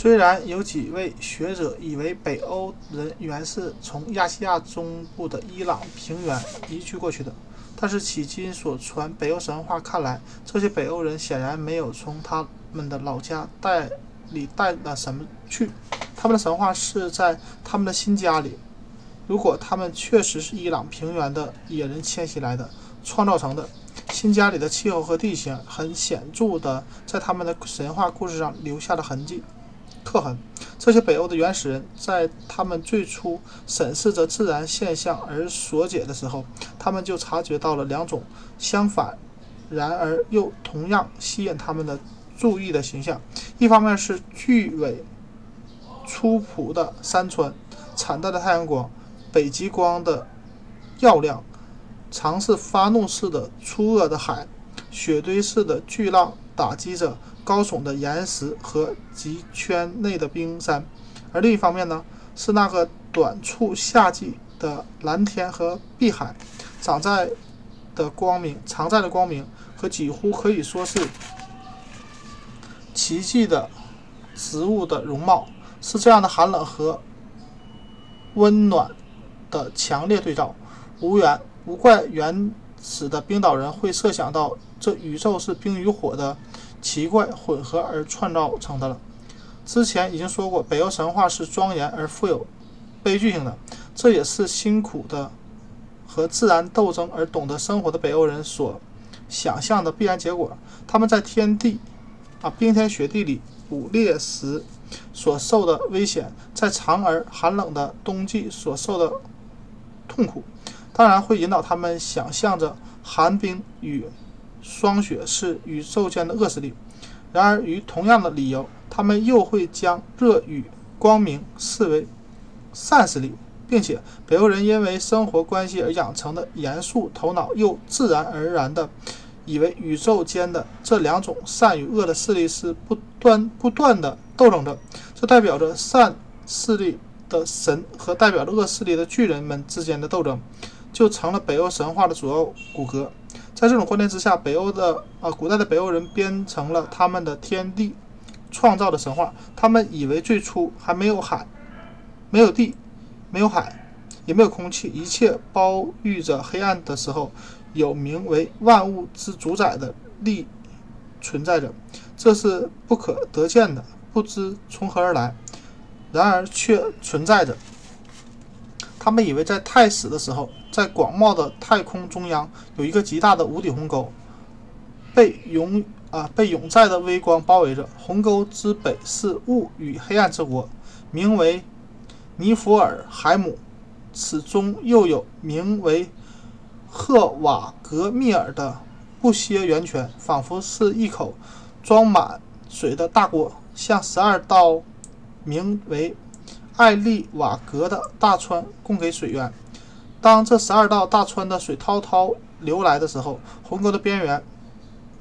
虽然有几位学者以为北欧人原是从亚细亚中部的伊朗平原移居过去的，但是迄今所传北欧神话看来，这些北欧人显然没有从他们的老家带里带了什么去，他们的神话是在他们的新家里。如果他们确实是伊朗平原的野人迁徙来的，创造成的。新家里的气候和地形很显著地在他们的神话故事上留下了痕迹、刻痕。这些北欧的原始人在他们最初审视着自然现象而所解的时候，他们就察觉到了两种相反，然而又同样吸引他们的注意的形象。一方面是巨伟粗朴的山川，惨淡的太阳光，北极光的耀亮。尝试发怒似的粗恶的海，雪堆似的巨浪打击着高耸的岩石和极圈内的冰山；而另一方面呢，是那个短促夏季的蓝天和碧海，长在的光明，常在的光明和几乎可以说是奇迹的植物的容貌，是这样的寒冷和温暖的强烈对照，无缘。无怪原始的冰岛人会设想到这宇宙是冰与火的奇怪混合而创造成的了。之前已经说过，北欧神话是庄严而富有悲剧性的，这也是辛苦的和自然斗争而懂得生活的北欧人所想象的必然结果。他们在天地啊冰天雪地里捕猎时所受的危险，在长而寒冷的冬季所受的痛苦。当然会引导他们想象着寒冰与霜雪是宇宙间的恶势力。然而，于同样的理由，他们又会将热与光明视为善势力，并且北欧人因为生活关系而养成的严肃头脑，又自然而然地以为宇宙间的这两种善与恶的势力是不断不断的斗争着。这代表着善势力的神和代表着恶势力的巨人们之间的斗争。就成了北欧神话的主要骨骼。在这种观念之下，北欧的啊，古代的北欧人编成了他们的天地创造的神话。他们以为最初还没有海，没有地，没有海，也没有空气，一切包喻着黑暗的时候，有名为万物之主宰的力存在着。这是不可得见的，不知从何而来，然而却存在着。他们以为在太始的时候。在广袤的太空中央，有一个极大的无底鸿沟，被永啊被永在的微光包围着。鸿沟之北是雾与黑暗之国，名为尼弗尔海姆。此中又有名为赫瓦格密尔的不歇源泉，仿佛是一口装满水的大锅，向十二道名为艾利瓦格的大川供给水源。当这十二道大川的水滔滔流来的时候，鸿沟的边缘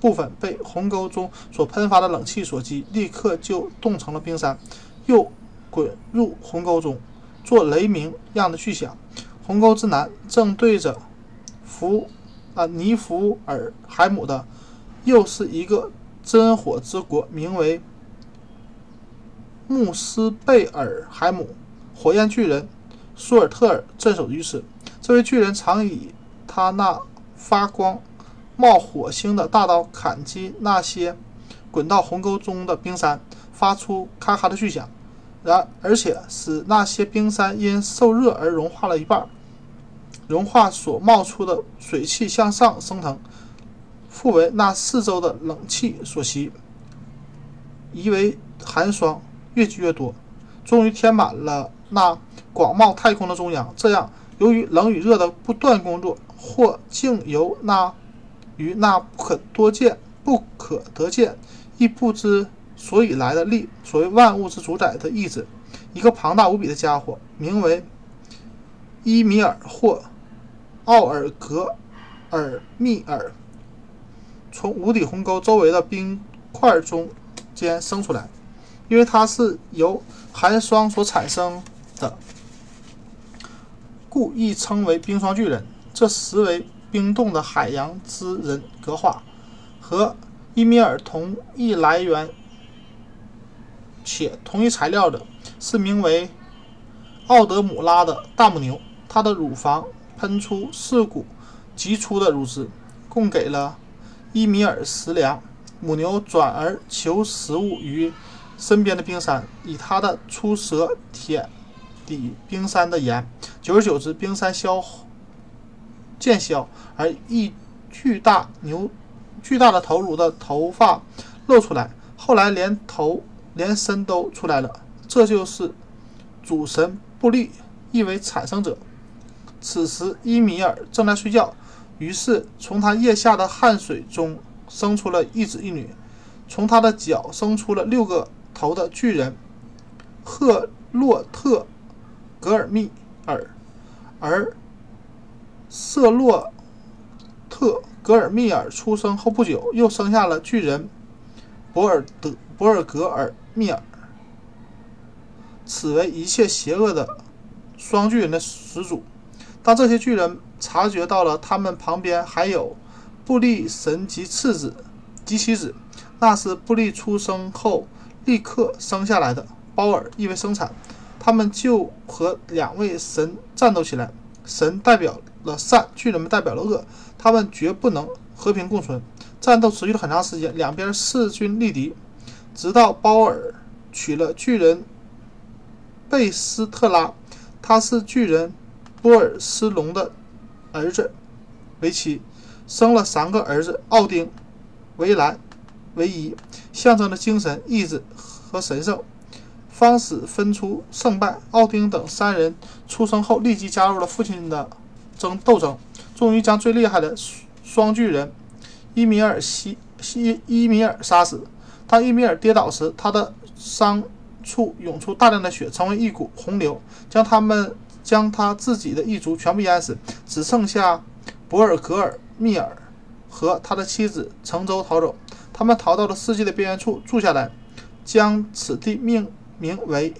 部分被鸿沟中所喷发的冷气所击，立刻就冻成了冰山，又滚入鸿沟中，做雷鸣样的巨响。鸿沟之南正对着福啊尼福尔海姆的，又是一个真火之国，名为穆斯贝尔海姆，火焰巨人舒尔特尔镇守于此。这位巨人常以他那发光、冒火星的大刀砍击那些滚到鸿沟中的冰山，发出咔咔的巨响，然而且使那些冰山因受热而融化了一半，融化所冒出的水汽向上升腾，复为那四周的冷气所吸，夷为寒霜越积越多，终于填满了那广袤太空的中央。这样。由于冷与热的不断工作，或竟由那与那不可多见、不可得见、亦不知所以来的力，所谓万物之主宰的意志，一个庞大无比的家伙，名为伊米尔或奥尔格尔密尔，从无底鸿沟周围的冰块中间生出来，因为它是由寒霜所产生的。故亦称为冰霜巨人，这实为冰冻的海洋之人格化，和伊米尔同一来源且同一材料的是名为奥德姆拉的大母牛，它的乳房喷出四股极粗的乳汁，供给了伊米尔食粮。母牛转而求食物于身边的冰山，以它的出舌舔抵冰山的盐。久而久之，冰山消渐消，而一巨大牛巨大的头颅的头发露出来，后来连头连身都出来了。这就是主神布利，意为产生者。此时伊米尔正在睡觉，于是从他腋下的汗水中。生出了一子一女，从他的脚生出了六个头的巨人赫洛特格尔密尔，而瑟洛特格尔密尔出生后不久，又生下了巨人博尔德博尔格尔密尔，此为一切邪恶的双巨人的始祖。当这些巨人察觉到了他们旁边还有。布利神及次子及其子，那是布利出生后立刻生下来的。包尔意为生产，他们就和两位神战斗起来。神代表了善，巨人们代表了恶，他们绝不能和平共存。战斗持续了很长时间，两边势均力敌，直到包尔娶了巨人贝斯特拉，他是巨人波尔斯隆的儿子为妻。生了三个儿子：奥丁、维兰、维伊，象征着精神、意志和神圣。方使分出胜败。奥丁等三人出生后，立即加入了父亲的争斗争，终于将最厉害的双巨人伊米尔西西伊米尔杀死。当伊米尔跌倒时，他的伤处涌出大量的血，成为一股洪流，将他们将他自己的一族全部淹死，只剩下博尔格尔。密尔和他的妻子乘舟逃走，他们逃到了世界的边缘处住下来，将此地命名为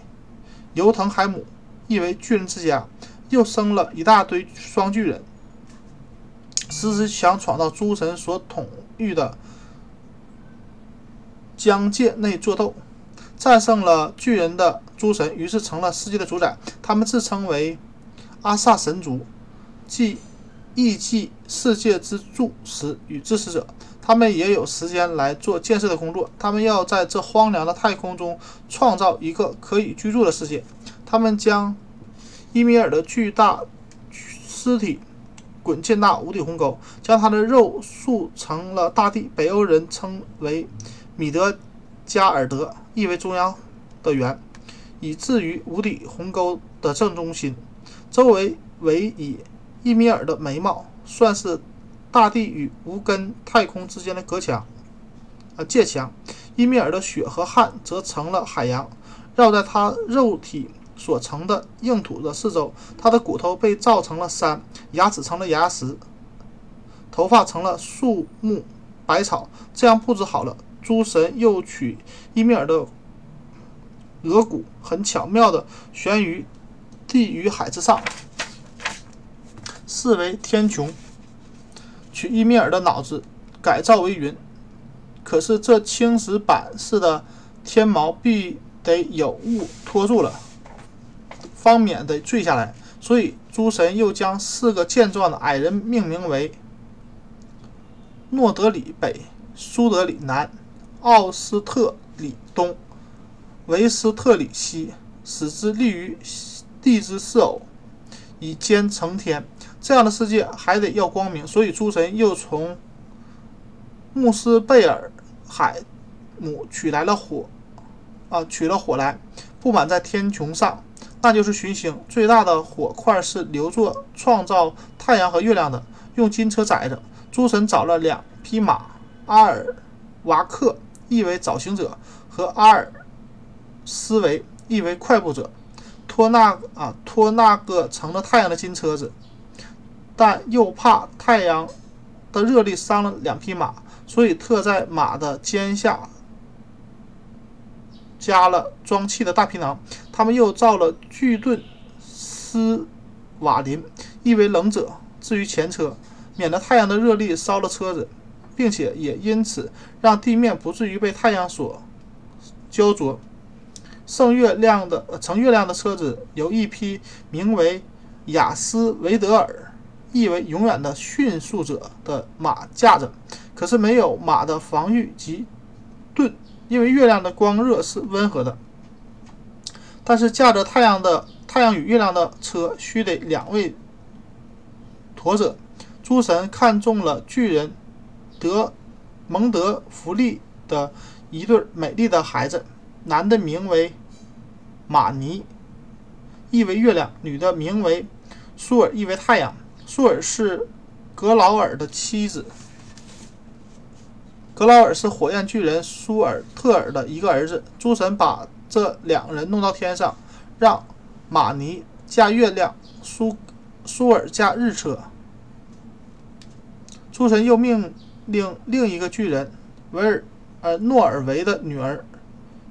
尤腾海姆，意为巨人之家。又生了一大堆双巨人，时时想闯到诸神所统御的疆界内作斗，战胜了巨人的诸神，于是成了世界的主宰。他们自称为阿萨神族，即。艺伎世界之柱石与支持者，他们也有时间来做建设的工作。他们要在这荒凉的太空中创造一个可以居住的世界。他们将伊米尔的巨大尸体滚进那无底鸿沟，将他的肉塑成了大地。北欧人称为米德加尔德，意为中央的圆，以至于无底鸿沟的正中心，周围为以。伊米尔的眉毛算是大地与无根太空之间的隔墙，啊，界墙。伊米尔的血和汗则成了海洋，绕在他肉体所成的硬土的四周。他的骨头被造成了山，牙齿成了牙石，头发成了树木百草。这样布置好了，诸神又取伊米尔的额骨，很巧妙地悬于地与海之上。视为天穹，取伊米尔的脑子改造为云。可是这青石板似的天毛必得有物托住了，方免得坠下来。所以诸神又将四个健壮的矮人命名为诺德里北、苏德里南、奥斯特里东、维斯特里西，使之立于地之四偶，以兼成天。这样的世界还得要光明，所以诸神又从穆斯贝尔海姆取来了火，啊，取了火来布满在天穹上，那就是群星。最大的火块是留作创造太阳和月亮的，用金车载着。诸神找了两匹马，阿尔瓦克意为早行者，和阿尔斯维意为快步者，托那啊托那个乘了太阳的金车子。但又怕太阳的热力伤了两匹马，所以特在马的肩下加了装气的大皮囊。他们又造了巨盾斯瓦林，意为冷者。至于前车，免得太阳的热力烧了车子，并且也因此让地面不至于被太阳所焦灼。乘月亮的乘月亮的车子由一匹名为雅斯维德尔，意为永远的迅速者的马驾着，可是没有马的防御及盾，因为月亮的光热是温和的。但是驾着太阳的太阳与月亮的车须得两位驮者。诸神看中了巨人德蒙德弗利的一对美丽的孩子，男的名为马尼，意为月亮；女的名为舒尔，意为太阳。舒尔是格劳尔的妻子。格劳尔是火焰巨人舒尔特尔的一个儿子。诸神把这两人弄到天上，让马尼驾月亮，舒舒尔驾日车。诸神又命令另一个巨人维尔呃诺尔维的女儿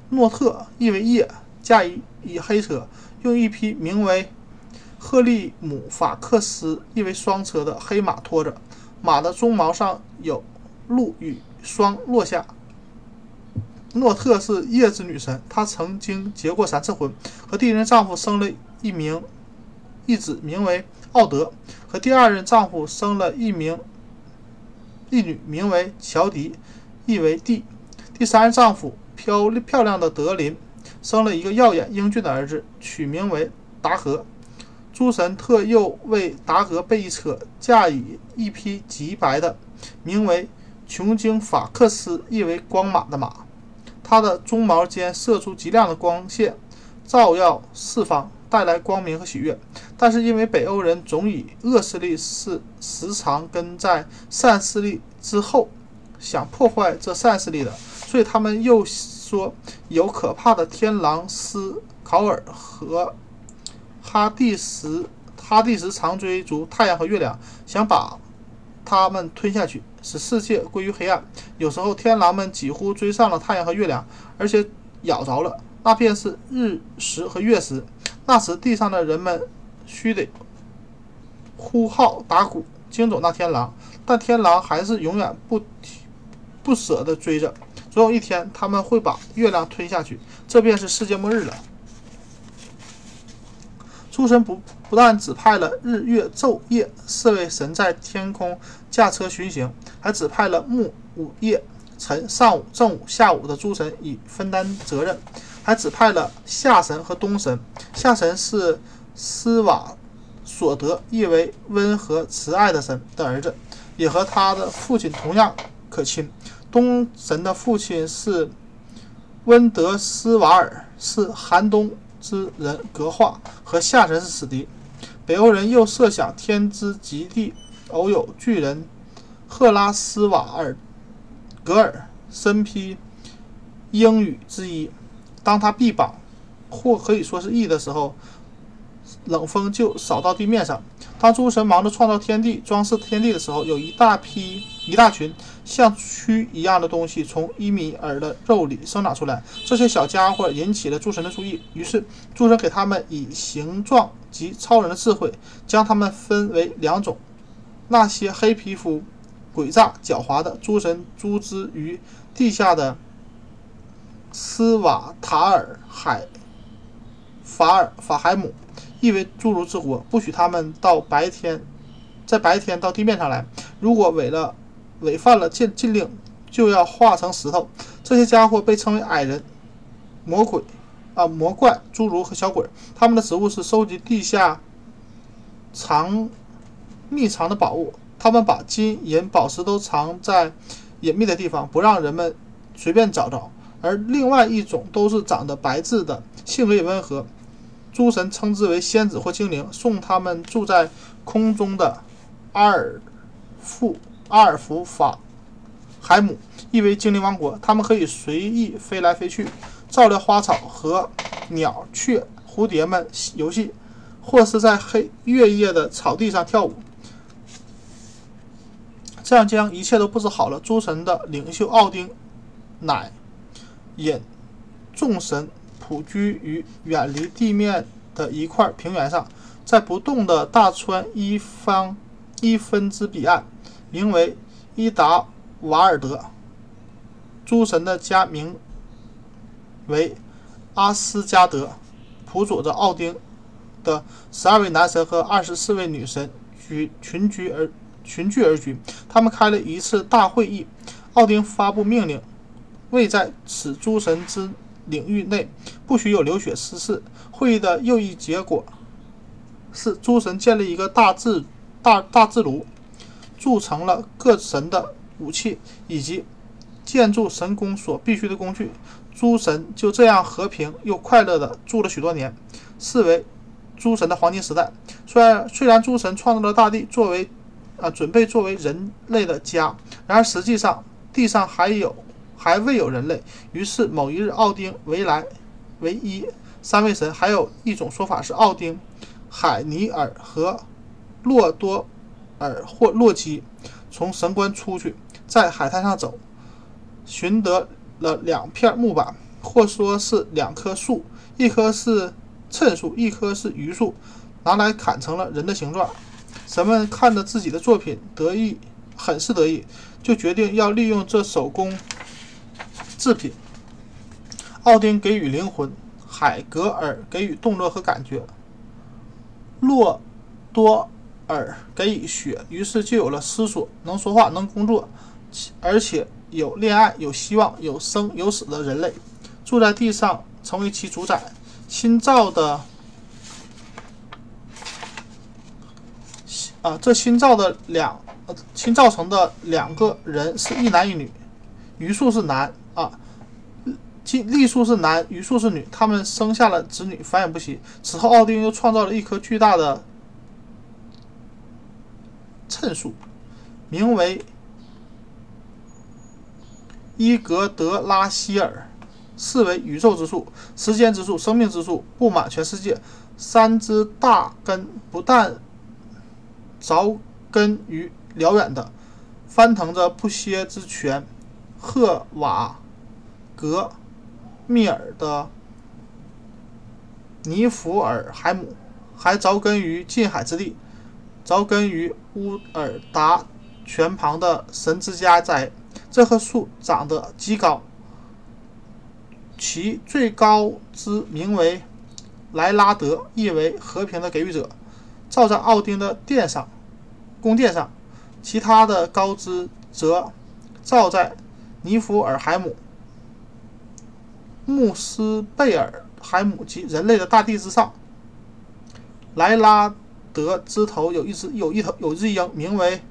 诺特，意为夜，驾一一黑车，用一匹名为赫利姆法克斯，意为双车的黑马拖着。马的鬃毛上有鹿与霜落下。诺特是叶子女神，她曾经结过三次婚，和第一任丈夫生了一名一子，名为奥德；和第二任丈夫生了一名。一女名为乔迪，意为地。第三任丈夫漂漂亮的德林生了一个耀眼英俊的儿子，取名为达格。诸神特又为达格备一车，驾以一匹极白的，名为琼京法克斯，意为光马的马。它的鬃毛间射出极亮的光线，照耀四方。带来光明和喜悦，但是因为北欧人总以恶势力是时常跟在善势力之后，想破坏这善势力的，所以他们又说有可怕的天狼斯考尔和哈蒂什，哈蒂什常追逐太阳和月亮，想把他们吞下去，使世界归于黑暗。有时候天狼们几乎追上了太阳和月亮，而且咬着了，那便是日食和月食。那时，地上的人们须得呼号打鼓惊走那天狼，但天狼还是永远不不舍得追着。总有一天，他们会把月亮吞下去，这便是世界末日了。诸神不不但指派了日月昼夜四位神在天空驾车巡行，还指派了木午夜晨上午正午下午的诸神以分担责任。还指派了夏神和冬神。夏神是斯瓦索德，意为温和慈爱的神的儿子，也和他的父亲同样可亲。冬神的父亲是温德斯瓦尔，是寒冬之人格化，和下神是死敌。北欧人又设想天之极地偶有巨人赫拉斯瓦尔格尔，身披鹰羽之衣。当他臂膀，或可以说是翼的时候，冷风就扫到地面上。当诸神忙着创造天地、装饰天地的时候，有一大批、一大群像蛆一样的东西从伊米尔的肉里生长出来。这些小家伙引起了诸神的注意，于是诸神给他们以形状及超人的智慧，将他们分为两种：那些黑皮肤、诡诈、狡猾的诸神，诸之于地下的。斯瓦塔尔海法尔法海姆，意为侏儒之国，不许他们到白天，在白天到地面上来。如果违了违犯了禁禁令，就要化成石头。这些家伙被称为矮人、魔鬼啊魔怪、侏儒和小鬼。他们的职务是收集地下藏秘藏的宝物。他们把金银宝石都藏在隐秘的地方，不让人们随便找着。而另外一种都是长得白质的，性格也温和，诸神称之为仙子或精灵，送他们住在空中的阿尔夫阿尔弗法海姆，意为精灵王国。他们可以随意飞来飞去，照料花草和鸟雀蝴蝶们游戏，或是在黑月夜的草地上跳舞。这样将一切都布置好了。诸神的领袖奥丁乃。引众神普居于远离地面的一块平原上，在不动的大川一方一分之彼岸，名为伊达瓦尔德。诸神的家名为阿斯加德，辅佐着奥丁的十二位男神和二十四位女神居群居而群聚而居。他们开了一次大会议，奥丁发布命令，未在此诸神之领域内不许有流血失事。会议的又一结果是，诸神建立一个大制大大制炉，铸成了各神的武器以及建筑神宫所必须的工具。诸神就这样和平又快乐地住了许多年，视为诸神的黄金时代。虽然虽然诸神创造了大地作为啊准备作为人类的家，然而实际上地上还有还未有人类。于是某一日，奥丁、维莱、维伊。三位神还有一种说法是，奥丁、海尼尔和洛多尔或洛基从神官出去，在海滩上走，寻得了两片木板，或说是两棵树，一棵是衬树，一棵是榆树，拿来砍成了人的形状。神们看着自己的作品，得意，很是得意，就决定要利用这手工制品。奥丁给予灵魂。海格尔给予动作和感觉，洛多尔给予血，于是就有了思索、能说话、能工作，而且有恋爱、有希望、有生有死的人类，住在地上，成为其主宰。新造的啊，这新造的两新造成的两个人是一男一女，余数是男啊。即栗树是男，榆树是女，他们生下了子女，繁衍不息。此后，奥丁又创造了一棵巨大的衬树，名为伊格德拉希尔，视为宇宙之树、时间之树、生命之树，布满全世界。三只大根不但着根于辽远的，翻腾着不歇之泉赫瓦格。密尔的尼弗尔海姆还着根于近海之地，凿根于乌尔达泉旁的神之家栽。这棵树长得极高，其最高枝名为莱拉德，意为和平的给予者，照在奥丁的殿上，宫殿上；其他的高枝则照在尼弗尔海姆。穆斯贝尔海姆及人类的大地之上，莱拉德枝头有一只有一头有一只鹰，名为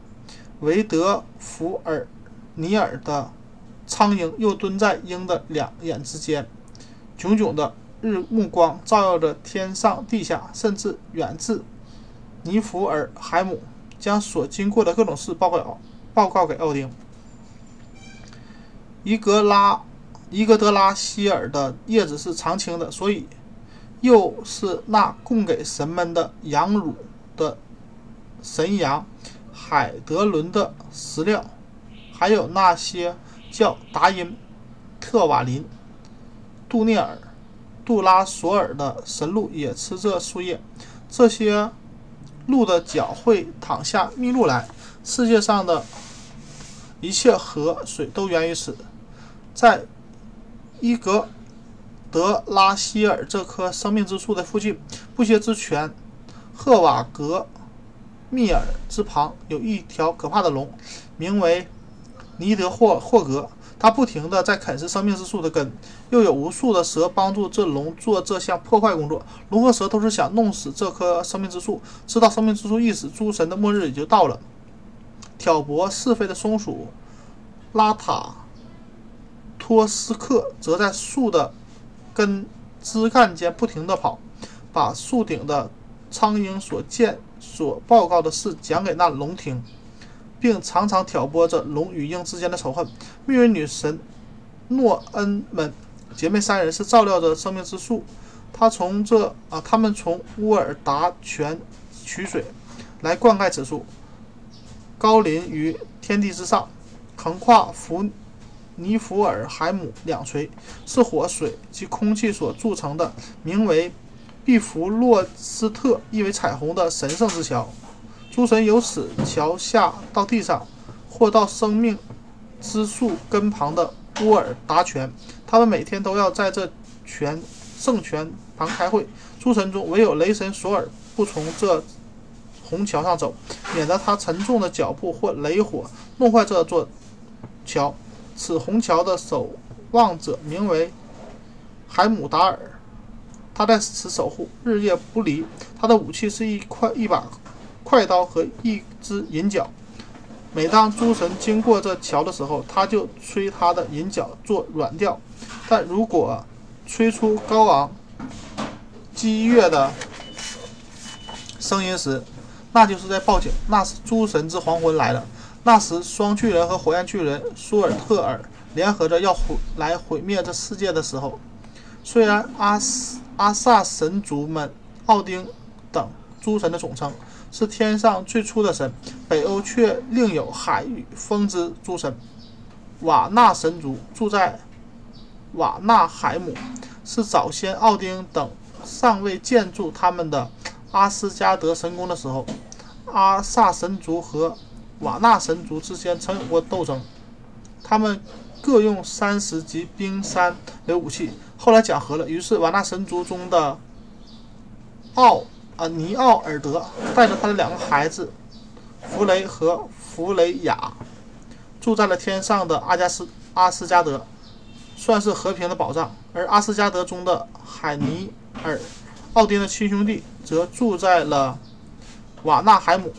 维德福尔尼尔的苍鹰，又蹲在鹰的两眼之间。炯炯的日目光照耀着天上地下，甚至远至尼福尔海姆，将所经过的各种事报告报告给奥丁。伊格拉。伊格德拉希尔的叶子是常青的，所以又是那供给神们的羊乳的神羊海德伦的食料，还有那些叫达因、特瓦林、杜涅尔、杜拉索尔的神鹿也吃这树叶。这些鹿的脚会躺下觅鹿来。世界上的一切河水都源于此，在。伊格德拉希尔这棵生命之树的附近，不歇之泉赫瓦格密尔之旁，有一条可怕的龙，名为尼德霍霍格。它不停地在啃食生命之树的根。又有无数的蛇帮助这龙做这项破坏工作。龙和蛇都是想弄死这棵生命之树。知道生命之树一死，诸神的末日也就到了。挑拨是非的松鼠拉塔。托斯克则在树的根枝干间不停地跑，把树顶的苍鹰所见所报告的事讲给那龙听，并常常挑拨着龙与鹰之间的仇恨。命运女神诺恩们姐妹三人是照料着生命之树，她从这啊，他们从乌尔达泉取水来灌溉此树，高临于天地之上，横跨弗。尼弗尔海姆两锤是火、水及空气所铸成的，名为毕弗洛斯特，意为彩虹的神圣之桥。诸神由此桥下到地上，或到生命之树根旁的乌尔达泉。他们每天都要在这泉圣泉旁开会。诸神中唯有雷神索尔不从这虹桥上走，免得他沉重的脚步或雷火弄坏这座桥。此虹桥的守望者名为海姆达尔，他在此守护，日夜不离。他的武器是一块一把快刀和一只银角。每当诸神经过这桥的时候，他就吹他的银角做软调；但如果吹出高昂、激越的声音时，那就是在报警。那是诸神之黄昏来了。那时，双巨人和火焰巨人舒尔特尔联合着要毁来毁灭这世界的时候，虽然阿斯阿萨神族们、奥丁等诸神的总称。是天上最初的神，北欧却另有海与风之诸神。瓦纳神族住在瓦纳海姆，是早先奥丁等尚未建筑他们的阿斯加德神宫的时候，阿萨神族和瓦纳神族之间曾有过斗争。他们各用山石及冰山为武器，后来讲和了，于是瓦纳神族中的奥。啊，尼奥尔德带着他的两个孩子弗雷和弗雷雅，住在了天上的阿加斯阿斯加德，算是和平的保障。而阿斯加德中的海尼尔，奥丁的亲兄弟，则住在了瓦纳海姆。